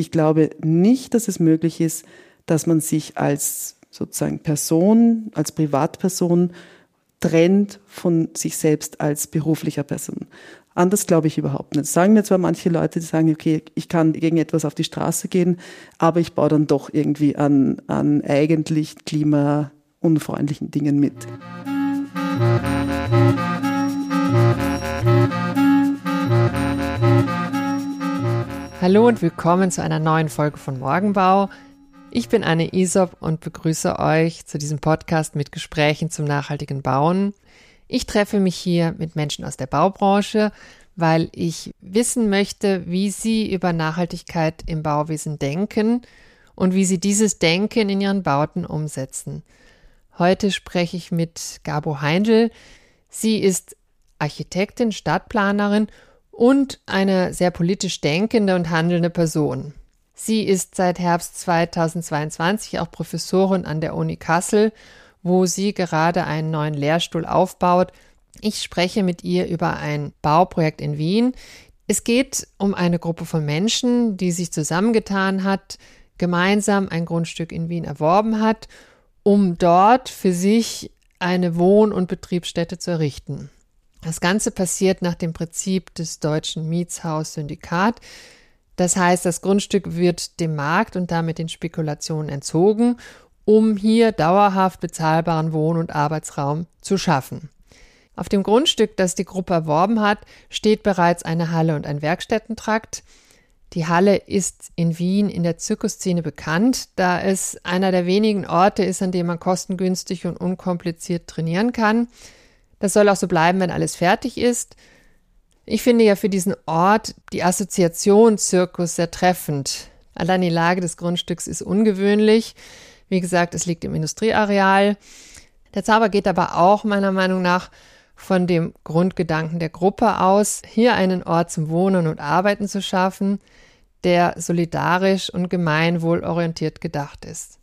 Ich glaube nicht, dass es möglich ist, dass man sich als sozusagen Person, als Privatperson trennt von sich selbst als beruflicher Person. Anders glaube ich überhaupt nicht. sagen mir zwar manche Leute, die sagen, okay, ich kann gegen etwas auf die Straße gehen, aber ich baue dann doch irgendwie an, an eigentlich klimaunfreundlichen Dingen mit. Hallo und willkommen zu einer neuen Folge von Morgenbau. Ich bin Anne Isop und begrüße euch zu diesem Podcast mit Gesprächen zum nachhaltigen Bauen. Ich treffe mich hier mit Menschen aus der Baubranche, weil ich wissen möchte, wie sie über Nachhaltigkeit im Bauwesen denken und wie sie dieses Denken in ihren Bauten umsetzen. Heute spreche ich mit Gabo Heindl. Sie ist Architektin, Stadtplanerin und eine sehr politisch denkende und handelnde Person. Sie ist seit Herbst 2022 auch Professorin an der Uni Kassel wo sie gerade einen neuen Lehrstuhl aufbaut. Ich spreche mit ihr über ein Bauprojekt in Wien. Es geht um eine Gruppe von Menschen, die sich zusammengetan hat, gemeinsam ein Grundstück in Wien erworben hat, um dort für sich eine Wohn- und Betriebsstätte zu errichten. Das Ganze passiert nach dem Prinzip des deutschen Mietshaus-Syndikat. Das heißt, das Grundstück wird dem Markt und damit den Spekulationen entzogen um hier dauerhaft bezahlbaren Wohn- und Arbeitsraum zu schaffen. Auf dem Grundstück, das die Gruppe erworben hat, steht bereits eine Halle und ein Werkstättentrakt. Die Halle ist in Wien in der Zirkusszene bekannt, da es einer der wenigen Orte ist, an dem man kostengünstig und unkompliziert trainieren kann. Das soll auch so bleiben, wenn alles fertig ist. Ich finde ja für diesen Ort die Assoziation Zirkus sehr treffend. Allein die Lage des Grundstücks ist ungewöhnlich. Wie gesagt, es liegt im Industrieareal. Der Zauber geht aber auch meiner Meinung nach von dem Grundgedanken der Gruppe aus, hier einen Ort zum Wohnen und Arbeiten zu schaffen, der solidarisch und gemeinwohlorientiert gedacht ist.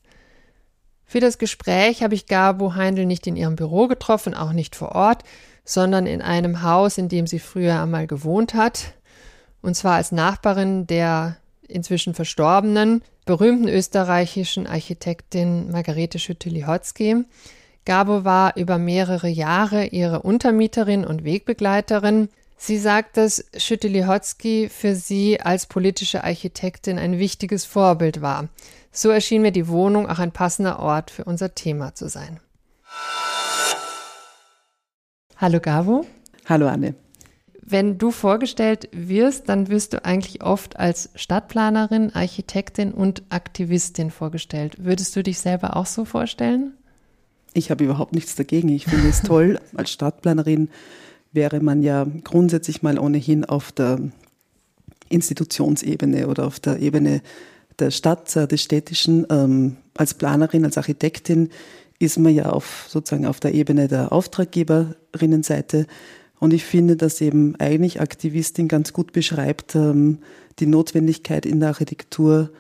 Für das Gespräch habe ich Gabo Heindl nicht in ihrem Büro getroffen, auch nicht vor Ort, sondern in einem Haus, in dem sie früher einmal gewohnt hat, und zwar als Nachbarin der inzwischen verstorbenen berühmten österreichischen Architektin Margarete Schütte-Lihotzky. Gabo war über mehrere Jahre ihre Untermieterin und Wegbegleiterin. Sie sagt, dass Schütte-Lihotzky für sie als politische Architektin ein wichtiges Vorbild war. So erschien mir die Wohnung auch ein passender Ort für unser Thema zu sein. Hallo Gabo. Hallo Anne. Wenn du vorgestellt wirst, dann wirst du eigentlich oft als Stadtplanerin, Architektin und Aktivistin vorgestellt. Würdest du dich selber auch so vorstellen? Ich habe überhaupt nichts dagegen. Ich finde es toll. Als Stadtplanerin wäre man ja grundsätzlich mal ohnehin auf der Institutionsebene oder auf der Ebene der Stadt, äh, des Städtischen. Ähm, als Planerin, als Architektin ist man ja auf, sozusagen auf der Ebene der Auftraggeberinnenseite und ich finde, dass eben eigentlich Aktivistin ganz gut beschreibt ähm, die Notwendigkeit in der Architektur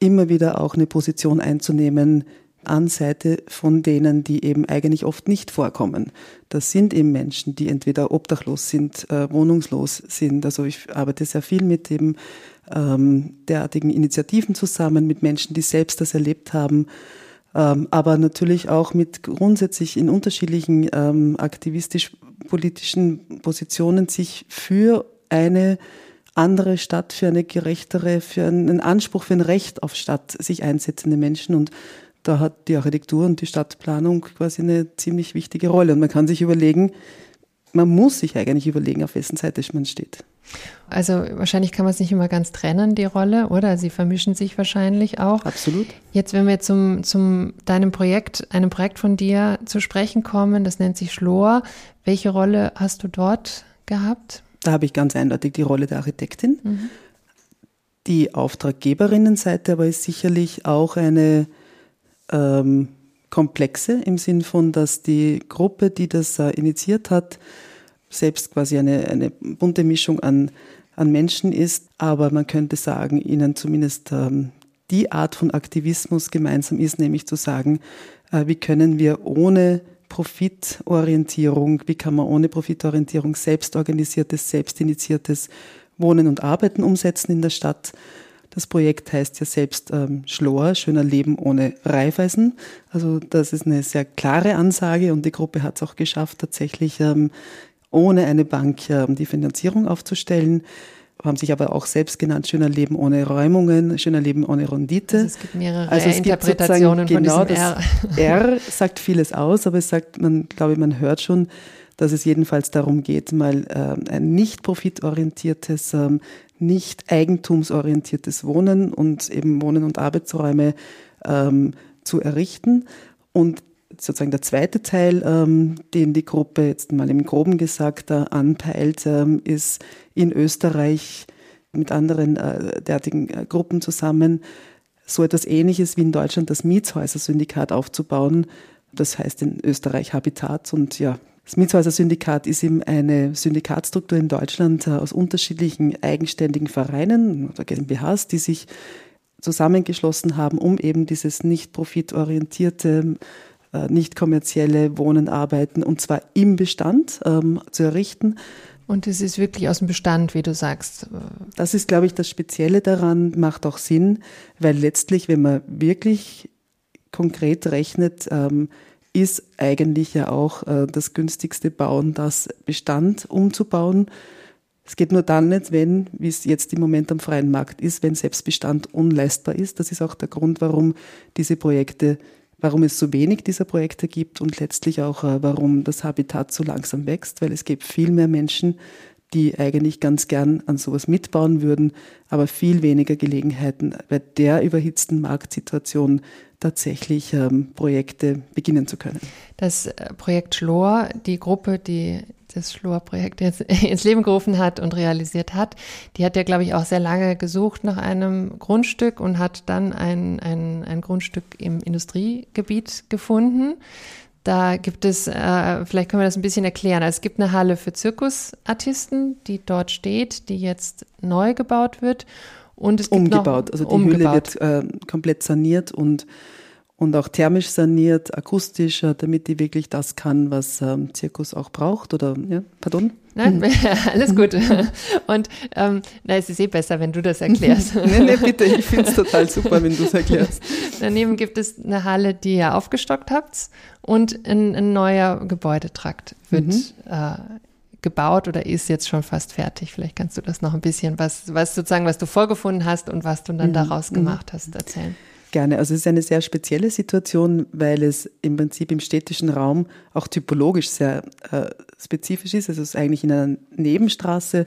immer wieder auch eine Position einzunehmen an Seite von denen, die eben eigentlich oft nicht vorkommen. Das sind eben Menschen, die entweder obdachlos sind, äh, wohnungslos sind. Also ich arbeite sehr viel mit eben ähm, derartigen Initiativen zusammen, mit Menschen, die selbst das erlebt haben ähm, aber natürlich auch mit grundsätzlich in unterschiedlichen ähm, aktivistisch-politischen Positionen sich für eine andere Stadt, für eine gerechtere, für einen Anspruch, für ein Recht auf Stadt sich einsetzende Menschen. Und da hat die Architektur und die Stadtplanung quasi eine ziemlich wichtige Rolle. Und man kann sich überlegen, man muss sich eigentlich überlegen, auf wessen Seite man steht. Also wahrscheinlich kann man es nicht immer ganz trennen, die Rolle, oder? Sie vermischen sich wahrscheinlich auch. Absolut. Jetzt, wenn wir zum, zum deinem Projekt, einem Projekt von dir zu sprechen kommen, das nennt sich Schlor. Welche Rolle hast du dort gehabt? Da habe ich ganz eindeutig die Rolle der Architektin. Mhm. Die Auftraggeberinnenseite aber ist sicherlich auch eine ähm, komplexe im Sinn von, dass die Gruppe, die das äh, initiiert hat, selbst quasi eine, eine bunte Mischung an, an Menschen ist. Aber man könnte sagen, ihnen zumindest ähm, die Art von Aktivismus gemeinsam ist, nämlich zu sagen, äh, wie können wir ohne Profitorientierung, wie kann man ohne Profitorientierung selbstorganisiertes, selbstinitiiertes Wohnen und Arbeiten umsetzen in der Stadt. Das Projekt heißt ja selbst ähm, Schloer, schöner Leben ohne Reifeisen. Also das ist eine sehr klare Ansage und die Gruppe hat es auch geschafft, tatsächlich ähm, ohne eine Bank die Finanzierung aufzustellen haben sich aber auch selbst genannt, schöner Leben ohne Räumungen, schöner Leben ohne Rendite. Also es gibt mehrere also es Interpretationen gibt genau von R. R sagt vieles aus, aber es sagt, man, glaube ich, man hört schon, dass es jedenfalls darum geht, mal äh, ein nicht profitorientiertes, ähm, nicht eigentumsorientiertes Wohnen und eben Wohnen und Arbeitsräume ähm, zu errichten. Und sozusagen der zweite Teil, ähm, den die Gruppe jetzt mal im Groben gesagt äh, anpeilt, ähm, ist in Österreich mit anderen äh, derartigen äh, Gruppen zusammen so etwas Ähnliches wie in Deutschland das Mietshäuser-Syndikat aufzubauen. Das heißt in Österreich Habitat und ja, das Mietshäuser-Syndikat ist eben eine Syndikatstruktur in Deutschland äh, aus unterschiedlichen eigenständigen Vereinen oder GmbHs, die sich zusammengeschlossen haben, um eben dieses nicht profitorientierte nicht kommerzielle Wohnen, Arbeiten und zwar im Bestand ähm, zu errichten. Und es ist wirklich aus dem Bestand, wie du sagst. Das ist, glaube ich, das Spezielle daran, macht auch Sinn, weil letztlich, wenn man wirklich konkret rechnet, ähm, ist eigentlich ja auch äh, das günstigste Bauen, das Bestand umzubauen. Es geht nur dann nicht, wenn, wie es jetzt im Moment am freien Markt ist, wenn Selbstbestand unleistbar ist. Das ist auch der Grund, warum diese Projekte warum es so wenig dieser Projekte gibt und letztlich auch, äh, warum das Habitat so langsam wächst, weil es gibt viel mehr Menschen, die eigentlich ganz gern an sowas mitbauen würden, aber viel weniger Gelegenheiten bei der überhitzten Marktsituation tatsächlich ähm, Projekte beginnen zu können. Das äh, Projekt Schlor, die Gruppe, die das Schlor-Projekt jetzt ins Leben gerufen hat und realisiert hat, die hat ja, glaube ich, auch sehr lange gesucht nach einem Grundstück und hat dann ein, ein, ein Grundstück im Industriegebiet gefunden. Da gibt es, äh, vielleicht können wir das ein bisschen erklären. Also es gibt eine Halle für Zirkusartisten, die dort steht, die jetzt neu gebaut wird. Und es gibt umgebaut. also die umgebaut. Höhle wird äh, komplett saniert und und auch thermisch saniert, akustisch, damit die wirklich das kann, was ähm, Zirkus auch braucht. Oder, ja, pardon? Nein, alles gut. Und ähm, na, es ist eh besser, wenn du das erklärst. nee, nee, bitte, ich finde es total super, wenn du es erklärst. Daneben gibt es eine Halle, die ihr aufgestockt habt und ein, ein neuer Gebäudetrakt wird mhm. äh, gebaut oder ist jetzt schon fast fertig. Vielleicht kannst du das noch ein bisschen, was, was sozusagen, was du vorgefunden hast und was du dann mhm. daraus mhm. gemacht hast, erzählen. Gerne. Also es ist eine sehr spezielle Situation, weil es im Prinzip im städtischen Raum auch typologisch sehr äh, spezifisch ist. Also es ist eigentlich in einer Nebenstraße.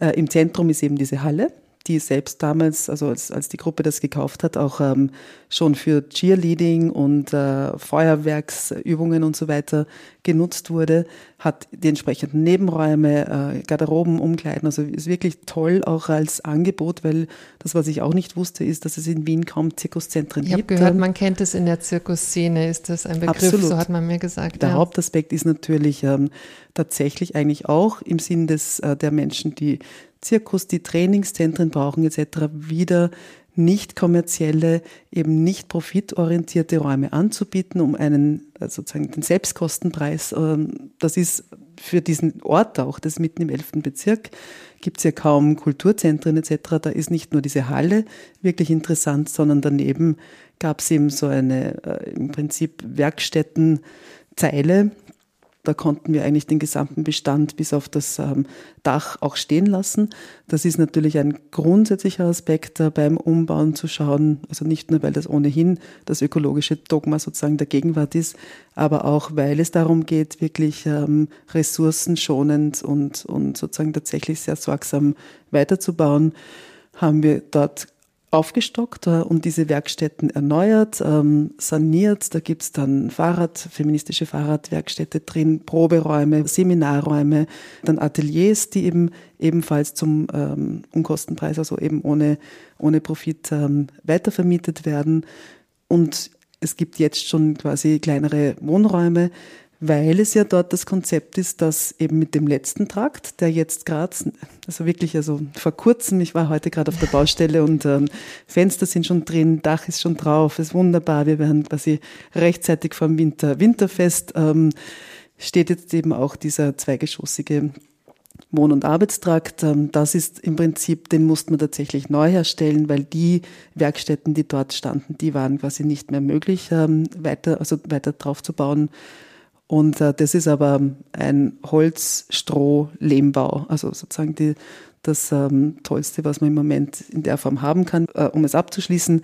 Äh, Im Zentrum ist eben diese Halle die selbst damals, also als, als die Gruppe das gekauft hat, auch ähm, schon für Cheerleading und äh, Feuerwerksübungen und so weiter genutzt wurde, hat die entsprechenden Nebenräume, äh, Garderoben, Umkleiden, also ist wirklich toll auch als Angebot, weil das, was ich auch nicht wusste, ist, dass es in Wien kaum Zirkuszentren ich gibt. Ich habe gehört, man kennt es in der Zirkusszene, ist das ein Begriff, Absolut. so hat man mir gesagt. Der ja. Hauptaspekt ist natürlich ähm, tatsächlich eigentlich auch im Sinn des, äh, der Menschen, die Zirkus, die Trainingszentren brauchen etc. wieder nicht kommerzielle, eben nicht profitorientierte Räume anzubieten, um einen äh, sozusagen den Selbstkostenpreis, ähm, das ist für diesen Ort auch, das ist mitten im 11. Bezirk, gibt es ja kaum Kulturzentren etc. Da ist nicht nur diese Halle wirklich interessant, sondern daneben gab es eben so eine äh, im Prinzip Werkstättenzeile, da konnten wir eigentlich den gesamten Bestand bis auf das ähm, Dach auch stehen lassen. Das ist natürlich ein grundsätzlicher Aspekt äh, beim Umbauen zu schauen, also nicht nur, weil das ohnehin das ökologische Dogma sozusagen der Gegenwart ist, aber auch, weil es darum geht, wirklich ähm, ressourcenschonend und, und sozusagen tatsächlich sehr sorgsam weiterzubauen, haben wir dort aufgestockt äh, und diese Werkstätten erneuert, ähm, saniert. Da gibt's dann Fahrrad, feministische Fahrradwerkstätte drin, Proberäume, Seminarräume, dann Ateliers, die eben ebenfalls zum ähm, Unkostenpreis, also eben ohne, ohne Profit ähm, weitervermietet werden. Und es gibt jetzt schon quasi kleinere Wohnräume, weil es ja dort das Konzept ist, dass eben mit dem letzten Trakt, der jetzt gerade, also wirklich, also vor kurzem, ich war heute gerade auf der Baustelle und ähm, Fenster sind schon drin, Dach ist schon drauf, ist wunderbar, wir werden quasi rechtzeitig vom Winter, Winterfest, ähm, steht jetzt eben auch dieser zweigeschossige Wohn- und Arbeitstrakt. Ähm, das ist im Prinzip, den musste man tatsächlich neu herstellen, weil die Werkstätten, die dort standen, die waren quasi nicht mehr möglich, ähm, weiter, also weiter drauf zu bauen. Und äh, das ist aber ein Holz-Stroh-Lehmbau, also sozusagen die, das ähm, Tollste, was man im Moment in der Form haben kann, äh, um es abzuschließen.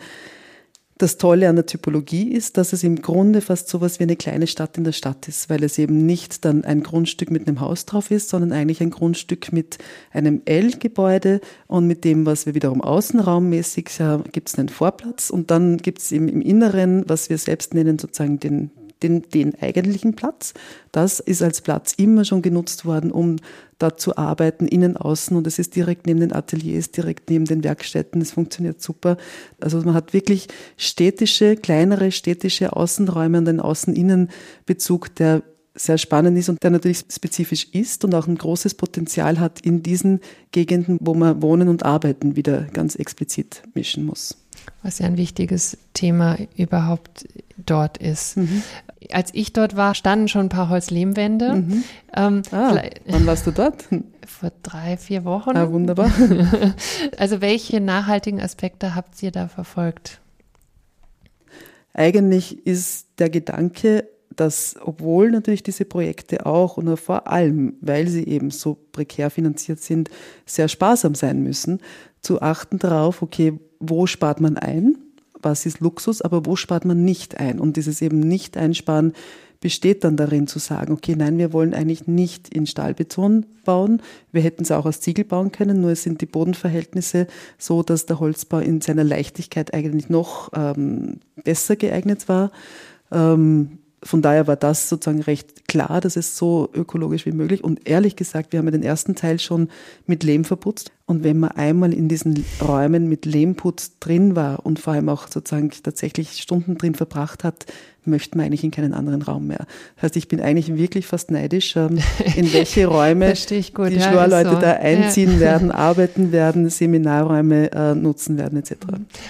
Das Tolle an der Typologie ist, dass es im Grunde fast so was wie eine kleine Stadt in der Stadt ist, weil es eben nicht dann ein Grundstück mit einem Haus drauf ist, sondern eigentlich ein Grundstück mit einem L-Gebäude und mit dem, was wir wiederum außenraummäßig, ja, gibt es einen Vorplatz und dann gibt es im, im Inneren, was wir selbst nennen, sozusagen den den, den eigentlichen Platz. Das ist als Platz immer schon genutzt worden, um da zu arbeiten, innen, außen. Und es ist direkt neben den Ateliers, direkt neben den Werkstätten. Es funktioniert super. Also man hat wirklich städtische, kleinere städtische Außenräume und einen Außen-Innen-Bezug, der sehr spannend ist und der natürlich spezifisch ist und auch ein großes Potenzial hat in diesen Gegenden, wo man Wohnen und Arbeiten wieder ganz explizit mischen muss. Was ja ein wichtiges Thema überhaupt dort ist. Mhm als ich dort war, standen schon ein paar Holzlehmwände. Mhm. Ähm, ah, wann warst du dort? Vor drei, vier Wochen. Ah, wunderbar. also welche nachhaltigen Aspekte habt ihr da verfolgt? Eigentlich ist der Gedanke, dass obwohl natürlich diese Projekte auch und vor allem, weil sie eben so prekär finanziert sind, sehr sparsam sein müssen, zu achten darauf, okay, wo spart man ein? was ist Luxus, aber wo spart man nicht ein? Und dieses eben nicht einsparen besteht dann darin zu sagen, okay, nein, wir wollen eigentlich nicht in Stahlbeton bauen. Wir hätten es auch aus Ziegel bauen können, nur es sind die Bodenverhältnisse so, dass der Holzbau in seiner Leichtigkeit eigentlich noch ähm, besser geeignet war. Ähm, von daher war das sozusagen recht klar, dass es so ökologisch wie möglich. Und ehrlich gesagt, wir haben ja den ersten Teil schon mit Lehm verputzt. Und wenn man einmal in diesen Räumen mit Lehmputz drin war und vor allem auch sozusagen tatsächlich Stunden drin verbracht hat, möchte man eigentlich in keinen anderen Raum mehr. Das heißt, ich bin eigentlich wirklich fast neidisch, ähm, in welche Räume gut, die ja, Schlorleute so. da einziehen ja. werden, arbeiten werden, Seminarräume äh, nutzen werden etc.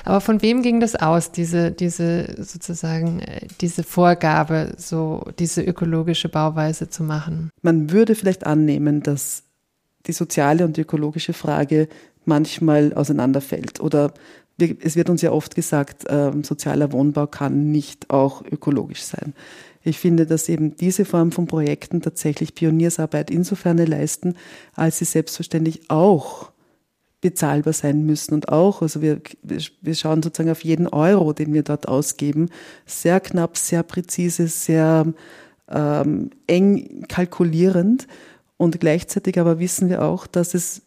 Aber von wem ging das aus, diese, diese sozusagen äh, diese Vorgabe, so diese ökologische Bauweise zu machen? Man würde vielleicht annehmen, dass die soziale und die ökologische Frage manchmal auseinanderfällt oder es wird uns ja oft gesagt, äh, sozialer Wohnbau kann nicht auch ökologisch sein. Ich finde, dass eben diese Form von Projekten tatsächlich Pioniersarbeit insofern leisten, als sie selbstverständlich auch bezahlbar sein müssen und auch, also wir, wir schauen sozusagen auf jeden Euro, den wir dort ausgeben, sehr knapp, sehr präzise, sehr ähm, eng kalkulierend und gleichzeitig aber wissen wir auch, dass es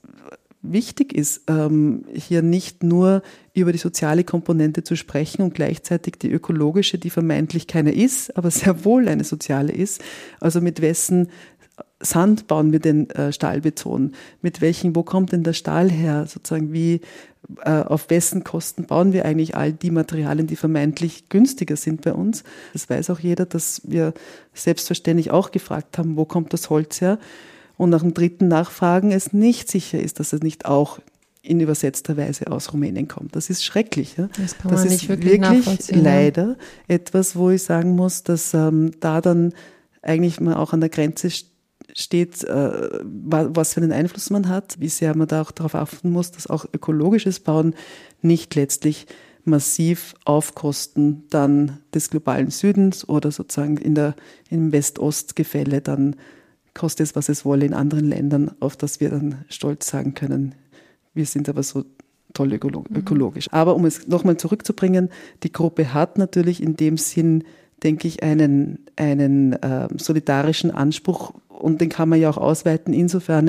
wichtig ist, ähm, hier nicht nur über die soziale Komponente zu sprechen und gleichzeitig die ökologische, die vermeintlich keine ist, aber sehr wohl eine soziale ist. Also mit wessen Sand bauen wir den äh, Stahlbeton? Mit welchen, wo kommt denn der Stahl her? Sozusagen wie, äh, auf wessen Kosten bauen wir eigentlich all die Materialien, die vermeintlich günstiger sind bei uns? Das weiß auch jeder, dass wir selbstverständlich auch gefragt haben, wo kommt das Holz her? Und nach dem dritten Nachfragen es nicht sicher ist, dass es nicht auch in übersetzter Weise aus Rumänien kommt. Das ist schrecklich. Ja? Das, kann das man ist wirklich, wirklich leider etwas, wo ich sagen muss, dass ähm, da dann eigentlich man auch an der Grenze steht, äh, was für einen Einfluss man hat, wie sehr man da auch darauf achten muss, dass auch ökologisches Bauen nicht letztlich massiv auf Kosten dann des globalen Südens oder sozusagen in der, im West-Ost-Gefälle dann kostet es, was es wolle in anderen Ländern, auf das wir dann stolz sagen können, wir sind aber so toll mhm. ökologisch. Mhm. Aber um es nochmal zurückzubringen, die Gruppe hat natürlich in dem Sinn, denke ich, einen, einen äh, solidarischen Anspruch und den kann man ja auch ausweiten. Insofern,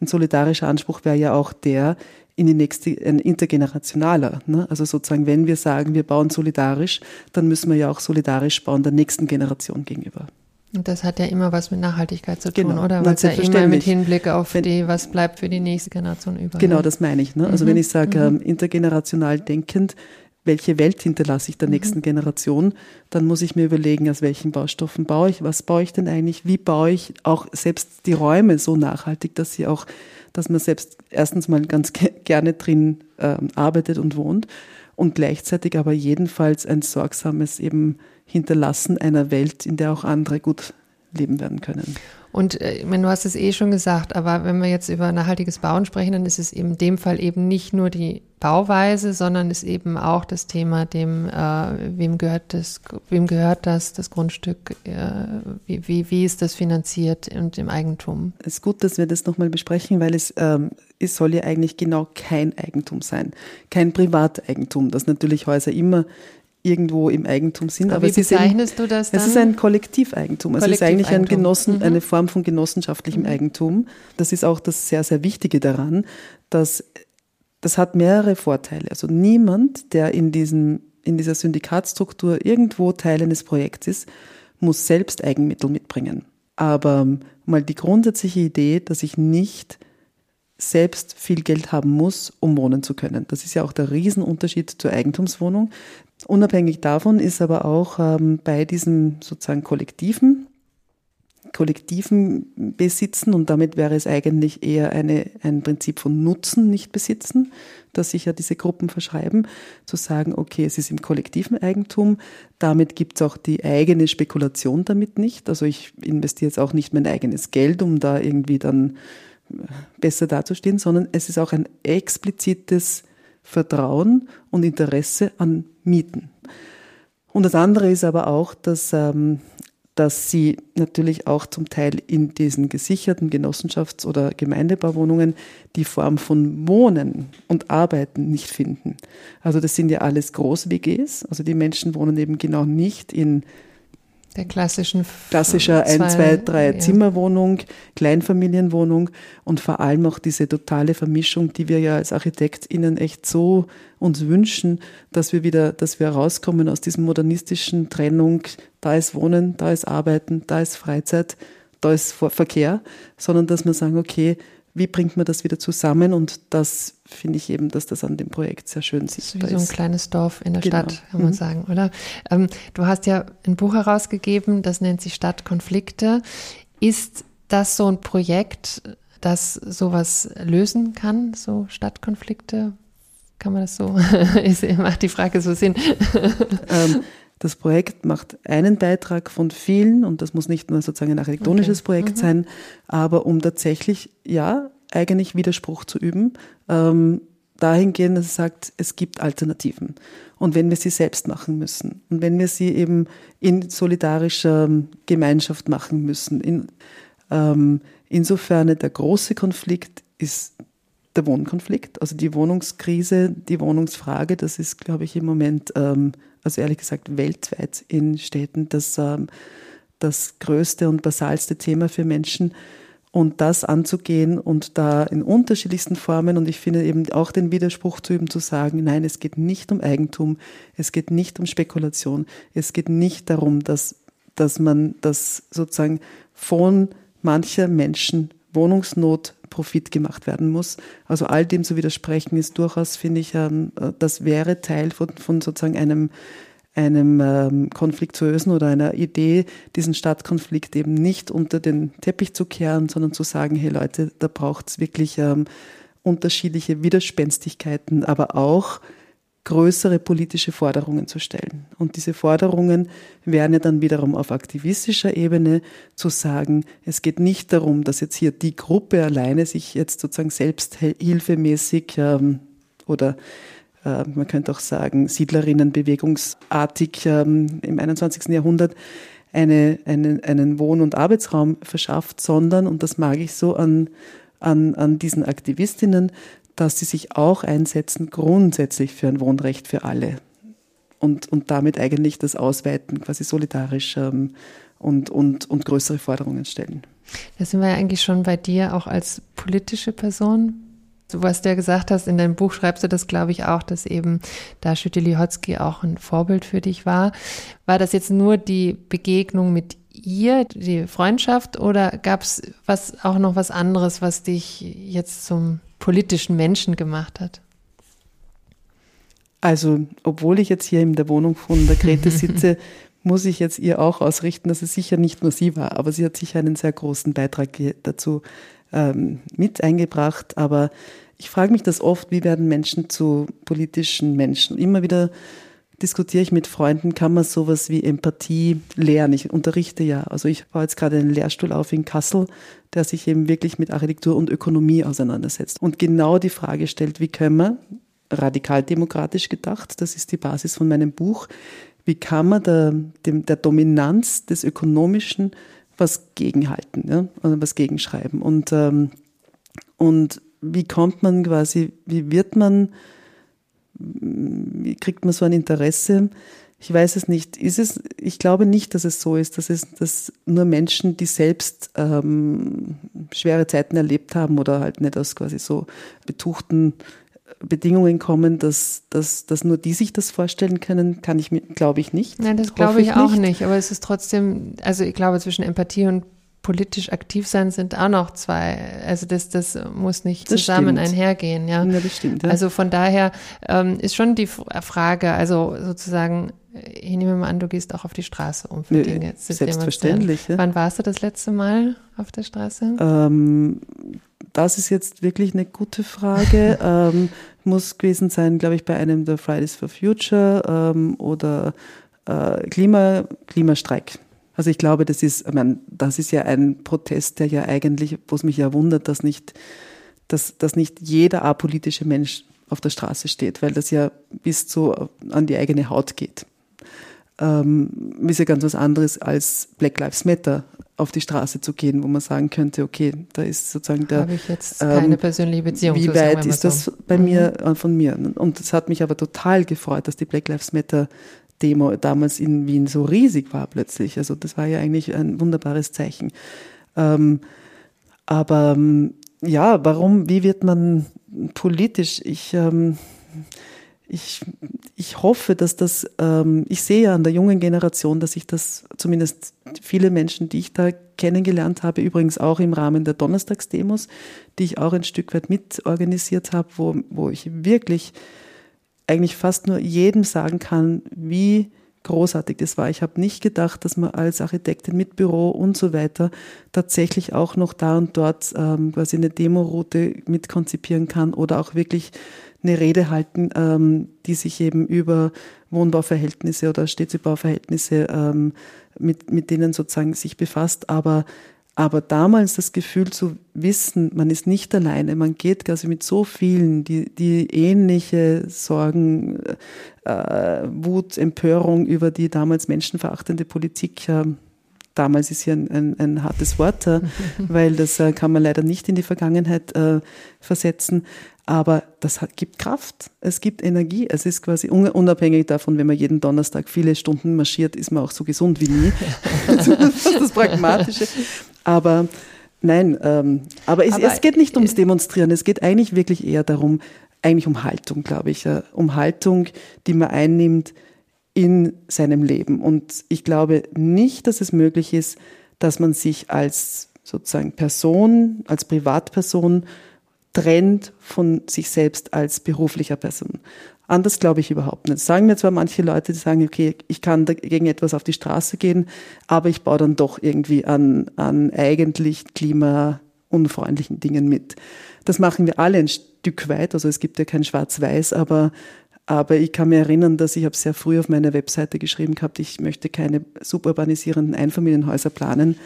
ein solidarischer Anspruch wäre ja auch der, in die nächste, ein intergenerationaler. Ne? Also sozusagen, wenn wir sagen, wir bauen solidarisch, dann müssen wir ja auch solidarisch bauen der nächsten Generation gegenüber. Und das hat ja immer was mit Nachhaltigkeit zu tun, genau. oder? Weil es ja immer mit Hinblick auf wenn, die, was bleibt für die nächste Generation über. Genau, das meine ich. Ne? Also mhm. wenn ich sage, mhm. ähm, intergenerational denkend, welche Welt hinterlasse ich der mhm. nächsten Generation, dann muss ich mir überlegen, aus welchen Baustoffen baue ich, was baue ich denn eigentlich, wie baue ich auch selbst die Räume so nachhaltig, dass sie auch, dass man selbst erstens mal ganz gerne drin ähm, arbeitet und wohnt und gleichzeitig aber jedenfalls ein sorgsames eben Hinterlassen einer Welt, in der auch andere gut leben werden können. Und äh, du hast es eh schon gesagt, aber wenn wir jetzt über nachhaltiges Bauen sprechen, dann ist es in dem Fall eben nicht nur die Bauweise, sondern ist eben auch das Thema, dem, äh, wem gehört das, wem gehört das, das Grundstück, äh, wie, wie, wie ist das finanziert und im Eigentum? Es ist gut, dass wir das nochmal besprechen, weil es, ähm, es soll ja eigentlich genau kein Eigentum sein, kein Privateigentum, das natürlich Häuser immer irgendwo im Eigentum sind. Aber, aber wie bezeichnest eben, du das dann? Es ist ein Kollektiveigentum. Also es ist eigentlich ein Genossen, mhm. eine Form von genossenschaftlichem mhm. Eigentum. Das ist auch das sehr, sehr Wichtige daran, dass das hat mehrere Vorteile. Also niemand, der in, diesem, in dieser Syndikatstruktur irgendwo Teil eines Projekts ist, muss selbst Eigenmittel mitbringen. Aber mal die grundsätzliche Idee, dass ich nicht selbst viel Geld haben muss, um wohnen zu können. Das ist ja auch der Riesenunterschied zur Eigentumswohnung. Unabhängig davon ist aber auch ähm, bei diesem sozusagen kollektiven kollektiven Besitzen und damit wäre es eigentlich eher eine, ein Prinzip von Nutzen, nicht Besitzen, dass sich ja diese Gruppen verschreiben, zu sagen, okay, es ist im kollektiven Eigentum, damit gibt es auch die eigene Spekulation damit nicht. Also ich investiere jetzt auch nicht mein eigenes Geld, um da irgendwie dann besser dazustehen, sondern es ist auch ein explizites Vertrauen und Interesse an Mieten. Und das andere ist aber auch, dass, ähm, dass sie natürlich auch zum Teil in diesen gesicherten Genossenschafts- oder Gemeindebauwohnungen die Form von Wohnen und Arbeiten nicht finden. Also das sind ja alles Groß-WGs, also die Menschen wohnen eben genau nicht in der klassischen klassischer ein, zwei, drei ja. Zimmerwohnung, Kleinfamilienwohnung und vor allem auch diese totale Vermischung, die wir ja als ArchitektInnen echt so uns wünschen, dass wir wieder, dass wir rauskommen aus diesem modernistischen Trennung, da ist Wohnen, da ist Arbeiten, da ist Freizeit, da ist Verkehr, sondern dass wir sagen, okay, wie bringt man das wieder zusammen? Und das finde ich eben, dass das an dem Projekt sehr schön sichtbar ist. Wie so ein kleines Dorf in der genau. Stadt, kann man mhm. sagen, oder? Ähm, du hast ja ein Buch herausgegeben, das nennt sich Stadtkonflikte. Ist das so ein Projekt, das sowas lösen kann, so Stadtkonflikte? Kann man das so? macht die Frage so Sinn? ähm, das Projekt macht einen Beitrag von vielen und das muss nicht nur sozusagen ein architektonisches okay. Projekt mhm. sein, aber um tatsächlich, ja, eigentlich Widerspruch zu üben, ähm, dahingehend, dass es sagt, es gibt Alternativen. Und wenn wir sie selbst machen müssen und wenn wir sie eben in solidarischer Gemeinschaft machen müssen, in, ähm, insofern der große Konflikt ist der Wohnkonflikt, also die Wohnungskrise, die Wohnungsfrage, das ist, glaube ich, im Moment ähm, also ehrlich gesagt weltweit in Städten das, ähm, das größte und basalste Thema für Menschen. Und das anzugehen und da in unterschiedlichsten Formen und ich finde eben auch den Widerspruch zu üben, zu sagen, nein, es geht nicht um Eigentum, es geht nicht um Spekulation, es geht nicht darum, dass, dass man das sozusagen von mancher Menschen Wohnungsnot Profit gemacht werden muss. Also all dem zu widersprechen ist durchaus, finde ich, ähm, das wäre Teil von, von sozusagen einem, einem ähm, Konflikt zu lösen oder einer Idee, diesen Stadtkonflikt eben nicht unter den Teppich zu kehren, sondern zu sagen, hey Leute, da braucht es wirklich ähm, unterschiedliche Widerspenstigkeiten, aber auch größere politische Forderungen zu stellen. Und diese Forderungen wären ja dann wiederum auf aktivistischer Ebene zu sagen, es geht nicht darum, dass jetzt hier die Gruppe alleine sich jetzt sozusagen selbsthilfemäßig ähm, oder äh, man könnte auch sagen Siedlerinnenbewegungsartig ähm, im 21. Jahrhundert eine, einen, einen Wohn- und Arbeitsraum verschafft, sondern, und das mag ich so an, an, an diesen Aktivistinnen, dass sie sich auch einsetzen grundsätzlich für ein Wohnrecht für alle und, und damit eigentlich das Ausweiten quasi solidarisch ähm, und, und, und größere Forderungen stellen. Da sind wir ja eigentlich schon bei dir auch als politische Person. Du, was du ja gesagt hast, in deinem Buch schreibst du das, glaube ich, auch, dass eben da Schütte-Lihotzky auch ein Vorbild für dich war. War das jetzt nur die Begegnung mit ihr, die Freundschaft, oder gab es auch noch was anderes, was dich jetzt zum politischen Menschen gemacht hat? Also, obwohl ich jetzt hier in der Wohnung von der Grete sitze, muss ich jetzt ihr auch ausrichten, dass es sicher nicht nur sie war, aber sie hat sicher einen sehr großen Beitrag dazu ähm, mit eingebracht. Aber ich frage mich das oft, wie werden Menschen zu politischen Menschen? Immer wieder diskutiere ich mit Freunden, kann man sowas wie Empathie lernen. Ich unterrichte ja. Also ich baue jetzt gerade einen Lehrstuhl auf in Kassel, der sich eben wirklich mit Architektur und Ökonomie auseinandersetzt und genau die Frage stellt, wie können wir, radikal demokratisch gedacht, das ist die Basis von meinem Buch, wie kann man der, dem, der Dominanz des Ökonomischen was gegenhalten, ja? also was gegenschreiben. Und, ähm, und wie kommt man quasi, wie wird man kriegt man so ein Interesse? Ich weiß es nicht. Ist es, ich glaube nicht, dass es so ist, dass es dass nur Menschen, die selbst ähm, schwere Zeiten erlebt haben oder halt nicht aus quasi so betuchten Bedingungen kommen, dass, dass, dass nur die sich das vorstellen können, kann ich mir, glaube ich nicht. Nein, das glaube ich, ich auch nicht. Aber es ist trotzdem, also ich glaube, zwischen Empathie und politisch aktiv sein sind auch noch zwei. Also das, das muss nicht das zusammen stimmt. einhergehen. Ja, ja das stimmt. Ja. Also von daher ähm, ist schon die Frage, also sozusagen, ich nehme mal an, du gehst auch auf die Straße um für Dinge zu Selbstverständlich. Ja. Wann warst du das letzte Mal auf der Straße? Ähm, das ist jetzt wirklich eine gute Frage. ähm, muss gewesen sein, glaube ich, bei einem der Fridays for Future ähm, oder äh, Klima, Klimastreik. Also ich glaube, das ist, ich meine, das ist ja ein Protest, der ja eigentlich, wo es mich ja wundert, dass nicht, dass, dass nicht jeder apolitische Mensch auf der Straße steht, weil das ja bis zu an die eigene Haut geht. Ähm, ist ja ganz was anderes als Black Lives Matter auf die Straße zu gehen, wo man sagen könnte, okay, da ist sozusagen der. Habe ich jetzt keine ähm, persönliche Beziehung. Wie weit ist das so. bei mhm. mir äh, von mir? Und es hat mich aber total gefreut, dass die Black Lives Matter Demo damals in Wien so riesig war plötzlich. Also das war ja eigentlich ein wunderbares Zeichen. Ähm, aber ähm, ja, warum, wie wird man politisch? Ich, ähm, ich, ich hoffe, dass das, ähm, ich sehe ja an der jungen Generation, dass sich das zumindest viele Menschen, die ich da kennengelernt habe, übrigens auch im Rahmen der Donnerstagsdemos, die ich auch ein Stück weit mitorganisiert habe, wo, wo ich wirklich eigentlich fast nur jedem sagen kann, wie großartig das war. Ich habe nicht gedacht, dass man als Architektin mit Büro und so weiter tatsächlich auch noch da und dort ähm, quasi eine Demoroute mitkonzipieren kann oder auch wirklich eine Rede halten, ähm, die sich eben über Wohnbauverhältnisse oder Städtebauverhältnisse ähm, mit, mit denen sozusagen sich befasst, aber aber damals das Gefühl zu wissen, man ist nicht alleine, man geht quasi mit so vielen, die, die ähnliche Sorgen, äh, Wut, Empörung über die damals menschenverachtende Politik äh, damals ist hier ein, ein, ein hartes Wort, äh, weil das äh, kann man leider nicht in die Vergangenheit äh, versetzen. Aber das hat, gibt Kraft, es gibt Energie. Es ist quasi unabhängig davon, wenn man jeden Donnerstag viele Stunden marschiert, ist man auch so gesund wie nie. das ist das Pragmatische. Aber nein, ähm, aber, es, aber es geht nicht ums Demonstrieren. Es geht eigentlich wirklich eher darum, eigentlich um Haltung, glaube ich, äh, um Haltung, die man einnimmt in seinem Leben. Und ich glaube nicht, dass es möglich ist, dass man sich als sozusagen Person, als Privatperson trennt von sich selbst als beruflicher Person. Anders glaube ich überhaupt nicht. Sagen mir zwar manche Leute, die sagen, okay, ich kann gegen etwas auf die Straße gehen, aber ich baue dann doch irgendwie an, an eigentlich klimaunfreundlichen Dingen mit. Das machen wir alle ein Stück weit. Also es gibt ja kein Schwarz-Weiß, aber aber ich kann mir erinnern, dass ich habe sehr früh auf meiner Webseite geschrieben gehabt, ich möchte keine suburbanisierenden Einfamilienhäuser planen.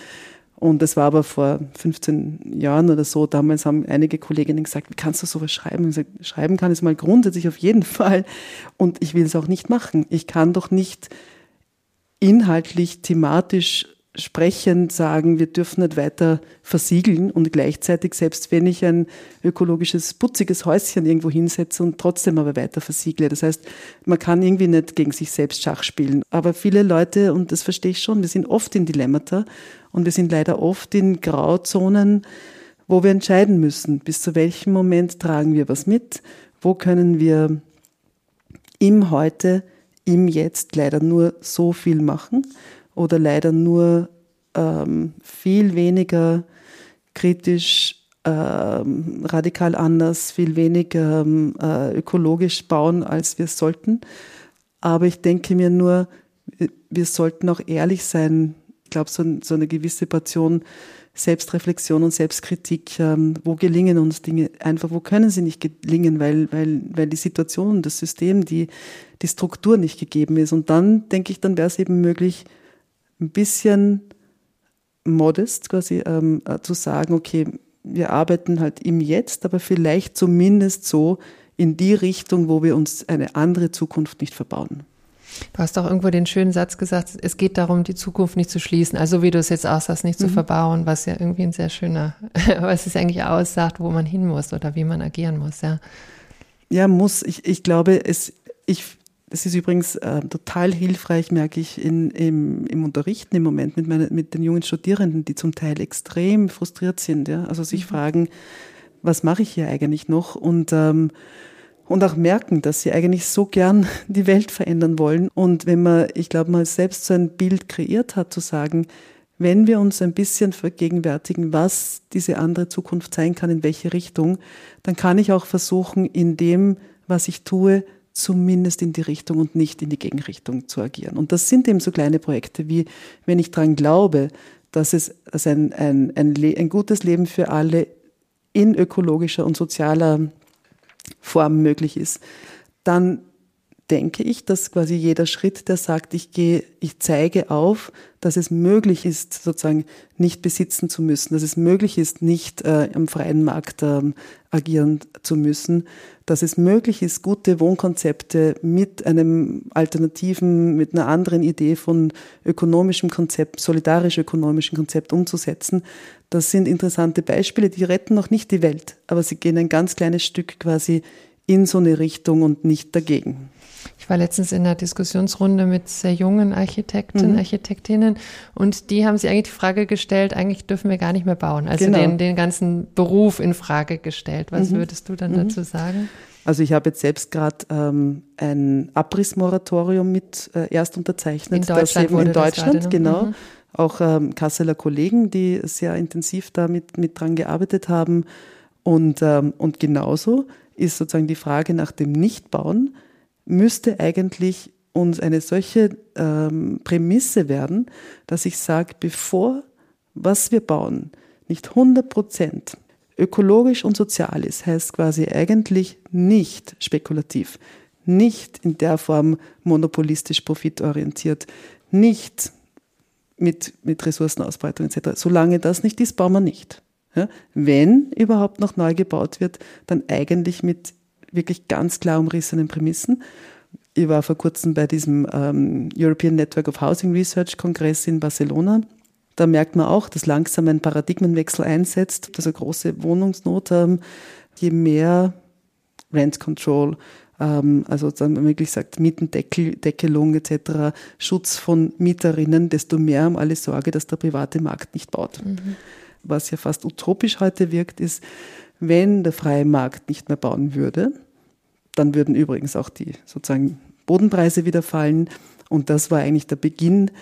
Und das war aber vor 15 Jahren oder so. Damals haben einige Kolleginnen gesagt, wie kannst du sowas schreiben? Ich gesagt, schreiben kann ich mal grundsätzlich auf jeden Fall. Und ich will es auch nicht machen. Ich kann doch nicht inhaltlich, thematisch sprechend sagen, wir dürfen nicht weiter versiegeln und gleichzeitig, selbst wenn ich ein ökologisches, putziges Häuschen irgendwo hinsetze und trotzdem aber weiter versiegle. Das heißt, man kann irgendwie nicht gegen sich selbst Schach spielen. Aber viele Leute, und das verstehe ich schon, wir sind oft in Dilemmata und wir sind leider oft in Grauzonen, wo wir entscheiden müssen, bis zu welchem Moment tragen wir was mit, wo können wir im Heute, im Jetzt leider nur so viel machen oder leider nur ähm, viel weniger kritisch, ähm, radikal anders, viel weniger ähm, äh, ökologisch bauen, als wir sollten. Aber ich denke mir nur, wir sollten auch ehrlich sein. Ich glaube, so, so eine gewisse Portion Selbstreflexion und Selbstkritik, ähm, wo gelingen uns Dinge einfach, wo können sie nicht gelingen, weil, weil, weil die Situation, das System, die, die Struktur nicht gegeben ist. Und dann denke ich, dann wäre es eben möglich, ein bisschen modest quasi ähm, äh, zu sagen, okay, wir arbeiten halt im Jetzt, aber vielleicht zumindest so in die Richtung, wo wir uns eine andere Zukunft nicht verbauen. Du hast auch irgendwo den schönen Satz gesagt, es geht darum, die Zukunft nicht zu schließen. Also wie du es jetzt aussagst, nicht mhm. zu verbauen, was ja irgendwie ein sehr schöner, was es eigentlich aussagt, wo man hin muss oder wie man agieren muss, ja. Ja, muss. Ich, ich glaube, es, ich, es ist übrigens äh, total hilfreich, merke ich, in, im, im Unterrichten im Moment mit, meine, mit den jungen Studierenden, die zum Teil extrem frustriert sind, ja. Also sich mhm. fragen, was mache ich hier eigentlich noch? Und ähm, und auch merken, dass sie eigentlich so gern die Welt verändern wollen. Und wenn man, ich glaube, mal selbst so ein Bild kreiert hat, zu sagen, wenn wir uns ein bisschen vergegenwärtigen, was diese andere Zukunft sein kann, in welche Richtung, dann kann ich auch versuchen, in dem, was ich tue, zumindest in die Richtung und nicht in die Gegenrichtung zu agieren. Und das sind eben so kleine Projekte wie, wenn ich daran glaube, dass es dass ein, ein, ein, ein gutes Leben für alle in ökologischer und sozialer Form möglich ist, dann denke ich, dass quasi jeder Schritt, der sagt, ich gehe, ich zeige auf, dass es möglich ist, sozusagen nicht besitzen zu müssen, dass es möglich ist, nicht äh, am freien Markt äh, agieren zu müssen, dass es möglich ist, gute Wohnkonzepte mit einem alternativen, mit einer anderen Idee von ökonomischem Konzept, solidarisch-ökonomischem Konzept umzusetzen. Das sind interessante Beispiele, die retten noch nicht die Welt, aber sie gehen ein ganz kleines Stück quasi in so eine Richtung und nicht dagegen. Ich war letztens in einer Diskussionsrunde mit sehr jungen Architekten, mhm. Architektinnen und die haben sich eigentlich die Frage gestellt, eigentlich dürfen wir gar nicht mehr bauen. Also genau. den, den ganzen Beruf in Frage gestellt. Was mhm. würdest du dann mhm. dazu sagen? Also ich habe jetzt selbst gerade ähm, ein Abrissmoratorium mit äh, erst unterzeichnet. In Deutschland, das in Deutschland genau. Mhm. Auch ähm, Kasseler Kollegen, die sehr intensiv damit mit dran gearbeitet haben. Und, ähm, und genauso ist sozusagen die Frage nach dem Nichtbauen müsste eigentlich uns eine solche ähm, Prämisse werden, dass ich sage, bevor was wir bauen nicht 100 Prozent ökologisch und sozial ist, heißt quasi eigentlich nicht spekulativ, nicht in der Form monopolistisch profitorientiert, nicht mit, mit Ressourcenausbreitung etc. Solange das nicht ist, bauen wir nicht. Ja? Wenn überhaupt noch neu gebaut wird, dann eigentlich mit wirklich ganz klar umrissenen Prämissen. Ich war vor kurzem bei diesem ähm, European Network of Housing Research Kongress in Barcelona. Da merkt man auch, dass langsam ein Paradigmenwechsel einsetzt, also große Wohnungsnot. Ähm, je mehr Rent Control, ähm, also dann man wirklich sagt Mietendeckelung etc., Schutz von Mieterinnen, desto mehr um alle Sorge, dass der private Markt nicht baut. Mhm. Was ja fast utopisch heute wirkt, ist, wenn der freie Markt nicht mehr bauen würde, dann würden übrigens auch die sozusagen Bodenpreise wieder fallen. Und das war eigentlich der Beginn.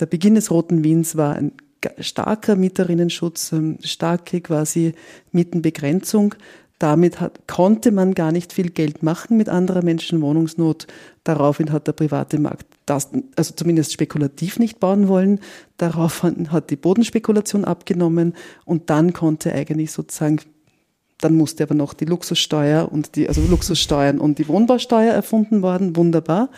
Der Beginn des Roten Wiens war ein starker Mieterinnenschutz, ähm, starke quasi Mietenbegrenzung. Damit hat, konnte man gar nicht viel Geld machen mit anderer Menschen Wohnungsnot. Daraufhin hat der private Markt das, also zumindest spekulativ nicht bauen wollen. Daraufhin hat die Bodenspekulation abgenommen und dann konnte eigentlich sozusagen dann musste aber noch die Luxussteuer und die, also Luxussteuern und die Wohnbausteuer erfunden worden. Wunderbar.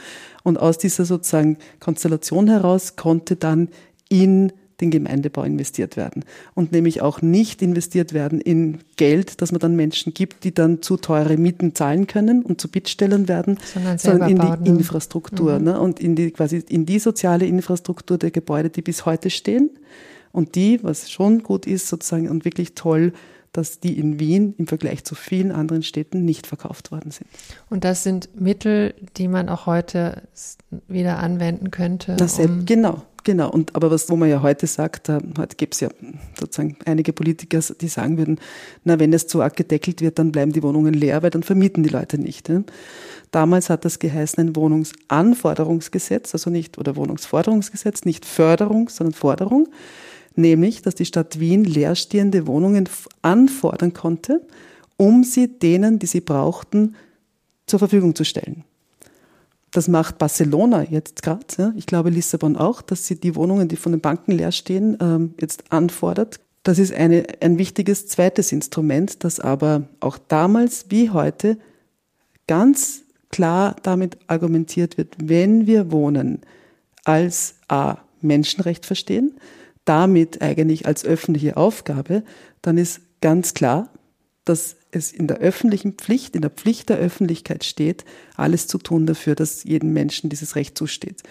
Und aus dieser sozusagen Konstellation heraus konnte dann in den Gemeindebau investiert werden. Und nämlich auch nicht investiert werden in Geld, das man dann Menschen gibt, die dann zu teure Mieten zahlen können und zu Bittstellern werden, sondern, sondern in die ne? Infrastruktur mhm. ne? und in die quasi in die soziale Infrastruktur der Gebäude, die bis heute stehen und die, was schon gut ist sozusagen und wirklich toll dass die in Wien im Vergleich zu vielen anderen Städten nicht verkauft worden sind. Und das sind Mittel, die man auch heute wieder anwenden könnte. Das um genau, genau. Und aber was, wo man ja heute sagt, äh, heute gibt es ja sozusagen einige Politiker, die sagen würden, na, wenn es zu arg gedeckelt wird, dann bleiben die Wohnungen leer, weil dann vermieten die Leute nicht. Ja? Damals hat das geheißen ein Wohnungsanforderungsgesetz, also nicht, oder Wohnungsforderungsgesetz, nicht Förderung, sondern Forderung nämlich dass die Stadt Wien leerstehende Wohnungen anfordern konnte, um sie denen, die sie brauchten, zur Verfügung zu stellen. Das macht Barcelona jetzt gerade. Ja. Ich glaube Lissabon auch, dass sie die Wohnungen, die von den Banken leer stehen, ähm, jetzt anfordert. Das ist eine, ein wichtiges zweites Instrument, das aber auch damals wie heute ganz klar damit argumentiert wird, wenn wir Wohnen als A, Menschenrecht verstehen, damit eigentlich als öffentliche Aufgabe, dann ist ganz klar, dass es in der öffentlichen Pflicht, in der Pflicht der Öffentlichkeit steht, alles zu tun dafür, dass jedem Menschen dieses Recht zusteht.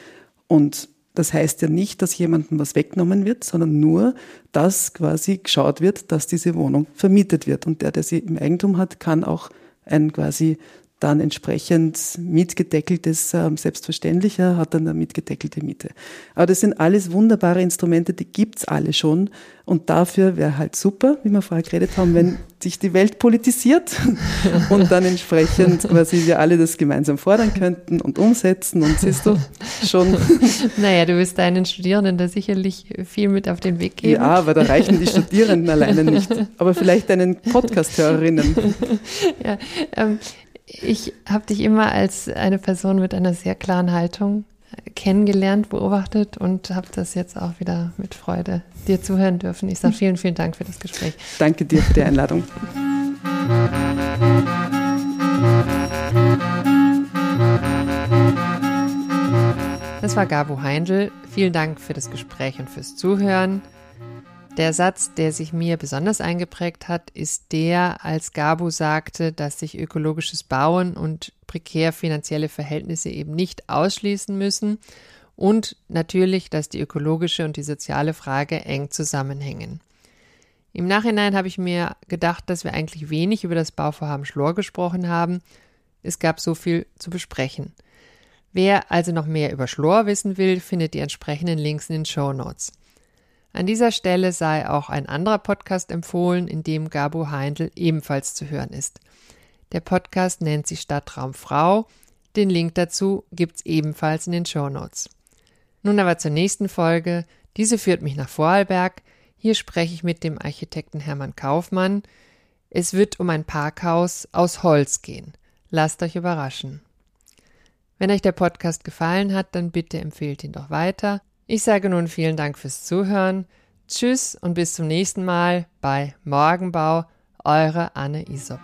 Und das heißt ja nicht, dass jemandem was weggenommen wird, sondern nur, dass quasi geschaut wird, dass diese Wohnung vermietet wird. Und der, der sie im Eigentum hat, kann auch ein quasi dann entsprechend mitgedeckeltes, äh, selbstverständlicher, hat dann eine mitgedeckelte Miete. Aber das sind alles wunderbare Instrumente, die gibt's alle schon. Und dafür wäre halt super, wie wir vorher geredet haben, wenn sich die Welt politisiert und dann entsprechend quasi wir alle das gemeinsam fordern könnten und umsetzen. Und siehst du schon. Naja, du wirst deinen Studierenden da sicherlich viel mit auf den Weg geben. Ja, aber da reichen die Studierenden alleine nicht. Aber vielleicht deinen Podcast-Hörerinnen. Ja, ähm, ich habe dich immer als eine Person mit einer sehr klaren Haltung kennengelernt, beobachtet und habe das jetzt auch wieder mit Freude dir zuhören dürfen. Ich sage vielen, vielen Dank für das Gespräch. Danke dir für die Einladung. Das war Gabu Heindl. Vielen Dank für das Gespräch und fürs Zuhören. Der Satz, der sich mir besonders eingeprägt hat, ist der, als Gabu sagte, dass sich ökologisches Bauen und prekär finanzielle Verhältnisse eben nicht ausschließen müssen und natürlich, dass die ökologische und die soziale Frage eng zusammenhängen. Im Nachhinein habe ich mir gedacht, dass wir eigentlich wenig über das Bauvorhaben Schlor gesprochen haben. Es gab so viel zu besprechen. Wer also noch mehr über Schlor wissen will, findet die entsprechenden Links in den Show Notes. An dieser Stelle sei auch ein anderer Podcast empfohlen, in dem Gabo Heindl ebenfalls zu hören ist. Der Podcast nennt sich Stadtraum Frau. Den Link dazu gibt's ebenfalls in den Show Notes. Nun aber zur nächsten Folge. Diese führt mich nach Vorarlberg. Hier spreche ich mit dem Architekten Hermann Kaufmann. Es wird um ein Parkhaus aus Holz gehen. Lasst euch überraschen. Wenn euch der Podcast gefallen hat, dann bitte empfehlt ihn doch weiter. Ich sage nun vielen Dank fürs Zuhören. Tschüss und bis zum nächsten Mal bei Morgenbau, eure Anne Isop.